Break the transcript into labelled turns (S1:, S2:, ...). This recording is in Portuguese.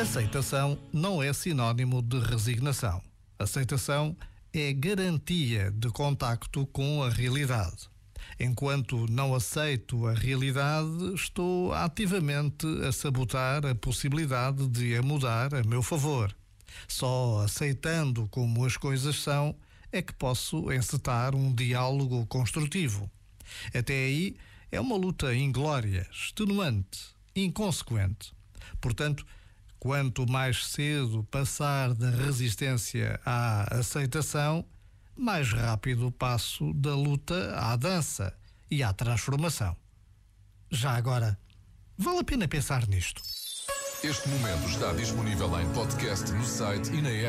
S1: Aceitação não é sinónimo de resignação. Aceitação é garantia de contacto com a realidade. Enquanto não aceito a realidade, estou ativamente a sabotar a possibilidade de a mudar a meu favor. Só aceitando como as coisas são é que posso encetar um diálogo construtivo. Até aí é uma luta inglória, extenuante, inconsequente. Portanto, Quanto mais cedo passar da resistência à aceitação, mais rápido o passo da luta à dança e à transformação. Já agora, vale a pena pensar nisto.
S2: Este momento está disponível em podcast no site e na app.